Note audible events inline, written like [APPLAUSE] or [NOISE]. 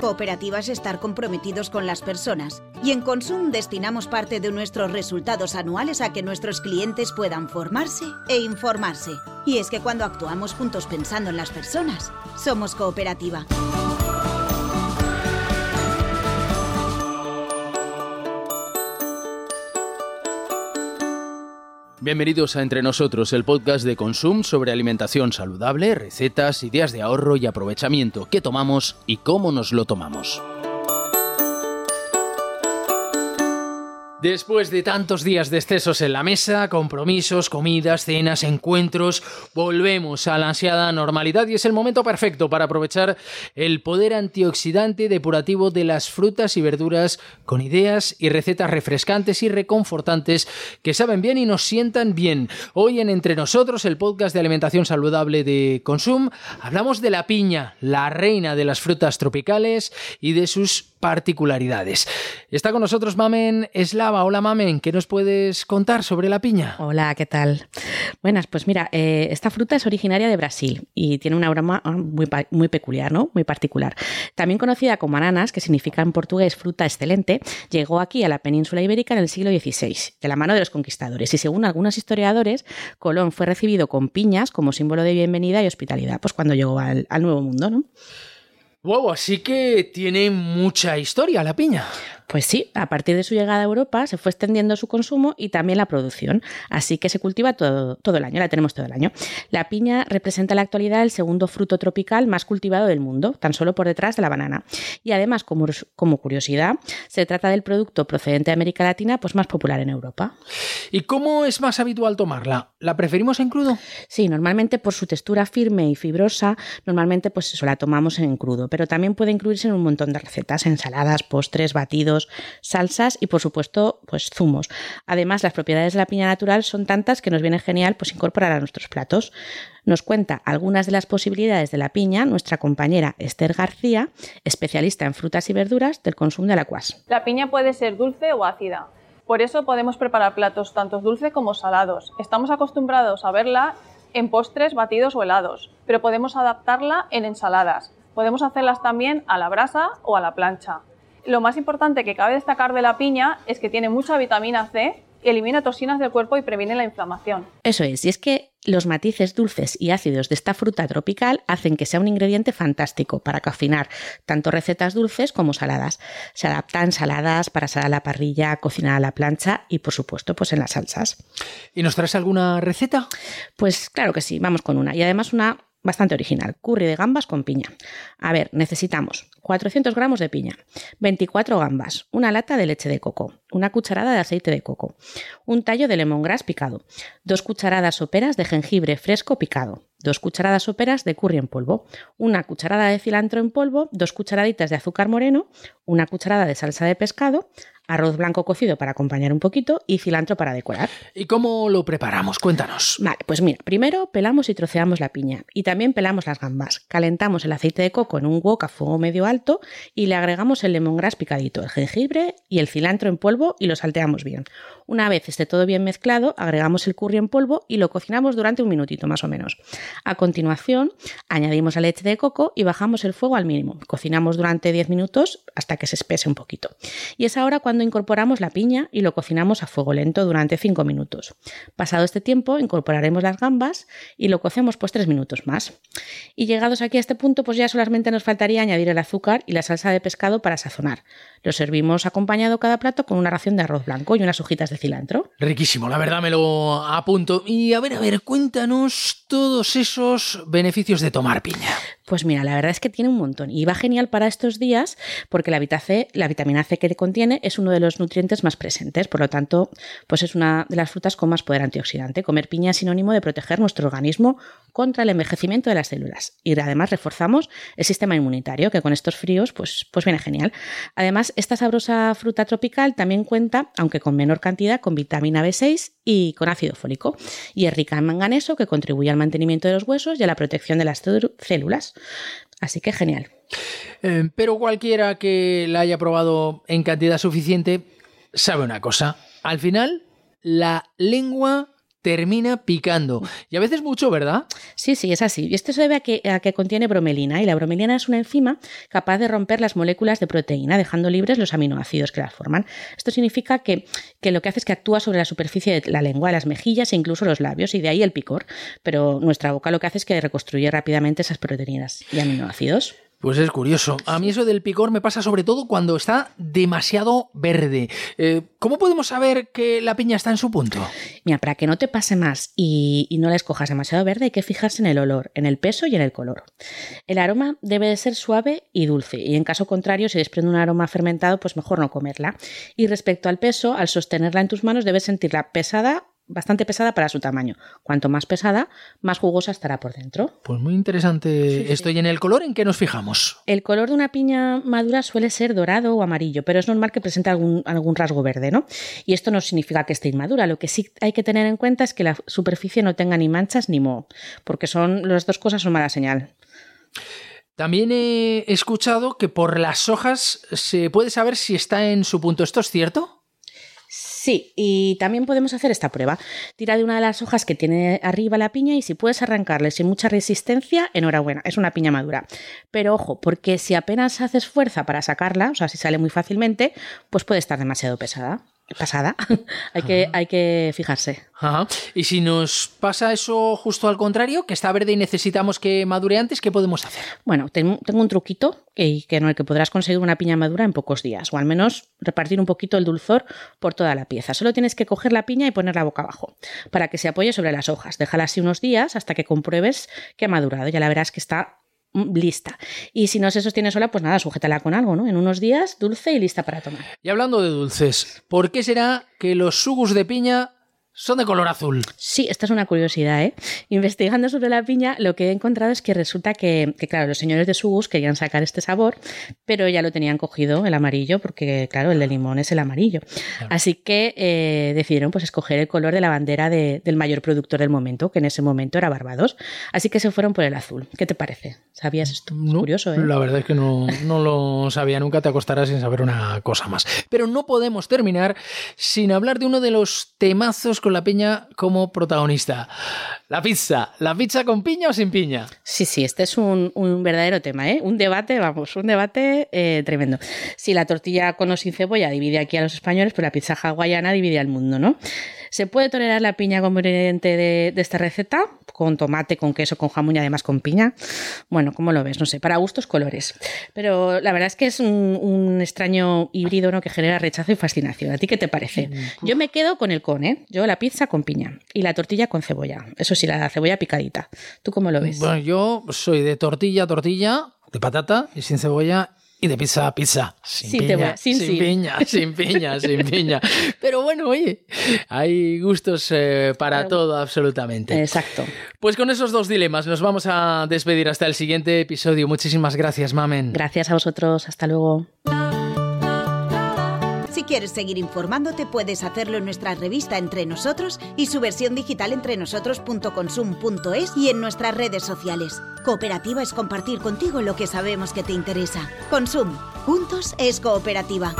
Cooperativa es estar comprometidos con las personas y en Consum destinamos parte de nuestros resultados anuales a que nuestros clientes puedan formarse e informarse. Y es que cuando actuamos juntos pensando en las personas, somos cooperativa. Bienvenidos a Entre Nosotros, el podcast de Consum sobre alimentación saludable, recetas, ideas de ahorro y aprovechamiento, qué tomamos y cómo nos lo tomamos. Después de tantos días de excesos en la mesa, compromisos, comidas, cenas, encuentros, volvemos a la ansiada normalidad y es el momento perfecto para aprovechar el poder antioxidante depurativo de las frutas y verduras con ideas y recetas refrescantes y reconfortantes que saben bien y nos sientan bien. Hoy en Entre Nosotros, el podcast de alimentación saludable de Consum, hablamos de la piña, la reina de las frutas tropicales y de sus particularidades. Está con nosotros Mamen Eslava. Hola Mamen, ¿qué nos puedes contar sobre la piña? Hola, ¿qué tal? Buenas, pues mira, eh, esta fruta es originaria de Brasil y tiene un aroma muy, muy peculiar, ¿no? Muy particular. También conocida como ananas, que significa en portugués fruta excelente, llegó aquí a la península ibérica en el siglo XVI, de la mano de los conquistadores. Y según algunos historiadores, Colón fue recibido con piñas como símbolo de bienvenida y hospitalidad, pues cuando llegó al, al Nuevo Mundo, ¿no? Wow, así que tiene mucha historia la piña. Pues sí, a partir de su llegada a Europa se fue extendiendo su consumo y también la producción, así que se cultiva todo, todo el año, la tenemos todo el año. La piña representa en la actualidad el segundo fruto tropical más cultivado del mundo, tan solo por detrás de la banana. Y además, como, como curiosidad, se trata del producto procedente de América Latina pues más popular en Europa. ¿Y cómo es más habitual tomarla? ¿La preferimos en crudo? Sí, normalmente por su textura firme y fibrosa, normalmente pues eso la tomamos en crudo, pero también puede incluirse en un montón de recetas, ensaladas, postres, batidos, salsas y por supuesto pues zumos. Además, las propiedades de la piña natural son tantas que nos viene genial pues incorporar a nuestros platos. Nos cuenta algunas de las posibilidades de la piña nuestra compañera Esther García, especialista en frutas y verduras del consumo de la cuas. La piña puede ser dulce o ácida. Por eso podemos preparar platos tanto dulces como salados. Estamos acostumbrados a verla en postres, batidos o helados, pero podemos adaptarla en ensaladas. Podemos hacerlas también a la brasa o a la plancha lo más importante que cabe destacar de la piña es que tiene mucha vitamina C, elimina toxinas del cuerpo y previene la inflamación. Eso es, y es que los matices dulces y ácidos de esta fruta tropical hacen que sea un ingrediente fantástico para cocinar tanto recetas dulces como saladas. Se adaptan saladas para asar a la parrilla, cocinar a la plancha y por supuesto pues en las salsas. ¿Y nos traes alguna receta? Pues claro que sí, vamos con una. Y además una bastante original, curry de gambas con piña. A ver, necesitamos 400 gramos de piña, 24 gambas, una lata de leche de coco, una cucharada de aceite de coco, un tallo de lemongrass picado, dos cucharadas soperas de jengibre fresco picado, dos cucharadas soperas de curry en polvo, una cucharada de cilantro en polvo, dos cucharaditas de azúcar moreno, una cucharada de salsa de pescado, arroz blanco cocido para acompañar un poquito y cilantro para decorar. ¿Y cómo lo preparamos? Cuéntanos. Vale, pues mira, primero pelamos y troceamos la piña y también pelamos las gambas. Calentamos el aceite de coco en un wok a fuego medio alto y le agregamos el lemongrass picadito, el jengibre y el cilantro en polvo y lo salteamos bien. Una vez esté todo bien mezclado, agregamos el curry en polvo y lo cocinamos durante un minutito más o menos. A continuación, añadimos la leche de coco y bajamos el fuego al mínimo. Cocinamos durante 10 minutos hasta que se espese un poquito. Y es ahora cuando incorporamos la piña y lo cocinamos a fuego lento durante 5 minutos. Pasado este tiempo, incorporaremos las gambas y lo cocemos pues 3 minutos más. Y llegados aquí a este punto, pues ya solamente nos faltaría añadir el azúcar y la salsa de pescado para sazonar. Lo servimos acompañado cada plato con una ración de arroz blanco y unas hojitas de cilantro. Riquísimo, la verdad me lo apunto. Y a ver, a ver, cuéntanos todos esos beneficios de tomar piña. Pues mira, la verdad es que tiene un montón y va genial para estos días porque la, C, la vitamina C que contiene es uno de los nutrientes más presentes, por lo tanto, pues es una de las frutas con más poder antioxidante. Comer piña es sinónimo de proteger nuestro organismo contra el envejecimiento de las células y además reforzamos el sistema inmunitario que con estos fríos pues, pues viene genial. Además, esta sabrosa fruta tropical también cuenta, aunque con menor cantidad, con vitamina B6 y con ácido fólico y es rica en manganeso que contribuye al mantenimiento de los huesos y a la protección de las células. Así que genial. Eh, pero cualquiera que la haya probado en cantidad suficiente sabe una cosa. Al final, la lengua termina picando. Y a veces mucho, ¿verdad? Sí, sí, es así. Y esto se debe a que, a que contiene bromelina. Y la bromelina es una enzima capaz de romper las moléculas de proteína, dejando libres los aminoácidos que las forman. Esto significa que, que lo que hace es que actúa sobre la superficie de la lengua, las mejillas e incluso los labios, y de ahí el picor. Pero nuestra boca lo que hace es que reconstruye rápidamente esas proteínas y aminoácidos. Pues es curioso. A mí eso del picor me pasa sobre todo cuando está demasiado verde. Eh, ¿Cómo podemos saber que la piña está en su punto? Mira, para que no te pase más y, y no la escojas demasiado verde, hay que fijarse en el olor, en el peso y en el color. El aroma debe de ser suave y dulce, y en caso contrario, si desprende un aroma fermentado, pues mejor no comerla. Y respecto al peso, al sostenerla en tus manos, debes sentirla pesada bastante pesada para su tamaño. Cuanto más pesada, más jugosa estará por dentro. Pues muy interesante esto. ¿Y en el color en qué nos fijamos? El color de una piña madura suele ser dorado o amarillo, pero es normal que presente algún, algún rasgo verde, ¿no? Y esto no significa que esté inmadura. Lo que sí hay que tener en cuenta es que la superficie no tenga ni manchas ni moho, porque son las dos cosas son mala señal. También he escuchado que por las hojas se puede saber si está en su punto. ¿Esto es cierto? Sí, y también podemos hacer esta prueba. Tira de una de las hojas que tiene arriba la piña y si puedes arrancarle sin mucha resistencia, enhorabuena, es una piña madura. Pero ojo, porque si apenas haces fuerza para sacarla, o sea, si sale muy fácilmente, pues puede estar demasiado pesada. Pasada, [LAUGHS] hay, que, hay que fijarse. Ajá. Y si nos pasa eso justo al contrario, que está verde y necesitamos que madure antes, ¿qué podemos hacer? Bueno, tengo, tengo un truquito que, que en el que podrás conseguir una piña madura en pocos días, o al menos repartir un poquito el dulzor por toda la pieza. Solo tienes que coger la piña y ponerla boca abajo, para que se apoye sobre las hojas. Déjala así unos días hasta que compruebes que ha madurado. Ya la verás que está lista. Y si no se sostiene sola, pues nada, sujétala con algo, ¿no? En unos días, dulce y lista para tomar. Y hablando de dulces, ¿por qué será que los sugus de piña son de color azul? Sí, esta es una curiosidad, ¿eh? Investigando sobre la piña, lo que he encontrado es que resulta que, que, claro, los señores de Sugus querían sacar este sabor, pero ya lo tenían cogido el amarillo, porque, claro, el de limón es el amarillo. Claro. Así que eh, decidieron pues escoger el color de la bandera de, del mayor productor del momento, que en ese momento era Barbados. Así que se fueron por el azul. ¿Qué te parece? ¿Sabías esto? Es no, curioso, ¿eh? La verdad es que no, no lo sabía nunca, te acostarás sin saber una cosa más. Pero no podemos terminar sin hablar de uno de los temazos con la piña como protagonista. La pizza. ¿La pizza con piña o sin piña? Sí, sí, este es un, un verdadero tema, ¿eh? Un debate, vamos, un debate eh, tremendo. Si la tortilla con o sin cebolla divide aquí a los españoles, pues la pizza hawaiana divide al mundo, ¿no? ¿Se puede tolerar la piña como ingrediente de, de, esta receta? Con tomate, con queso, con jamón y además con piña. Bueno, ¿cómo lo ves? No sé, para gustos colores. Pero la verdad es que es un, un extraño híbrido ¿no? que genera rechazo y fascinación. ¿A ti qué te parece? Yo me quedo con el con, ¿eh? Yo la pizza con piña y la tortilla con cebolla. Eso sí, la cebolla picadita. ¿Tú cómo lo ves? Bueno, yo soy de tortilla a tortilla, de patata y sin cebolla y de pizza a pizza. Sin, sin piña, sin, sin sin. piña, sin piña, sin piña. Pero bueno, oye, hay gustos eh, para todo absolutamente. Exacto. Pues con esos dos dilemas nos vamos a despedir hasta el siguiente episodio. Muchísimas gracias, Mamen. Gracias a vosotros. Hasta luego. Si quieres seguir informándote, puedes hacerlo en nuestra revista Entre Nosotros y su versión digital entrenosotros.consum.es y en nuestras redes sociales. Cooperativa es compartir contigo lo que sabemos que te interesa. Consum. Juntos es cooperativa.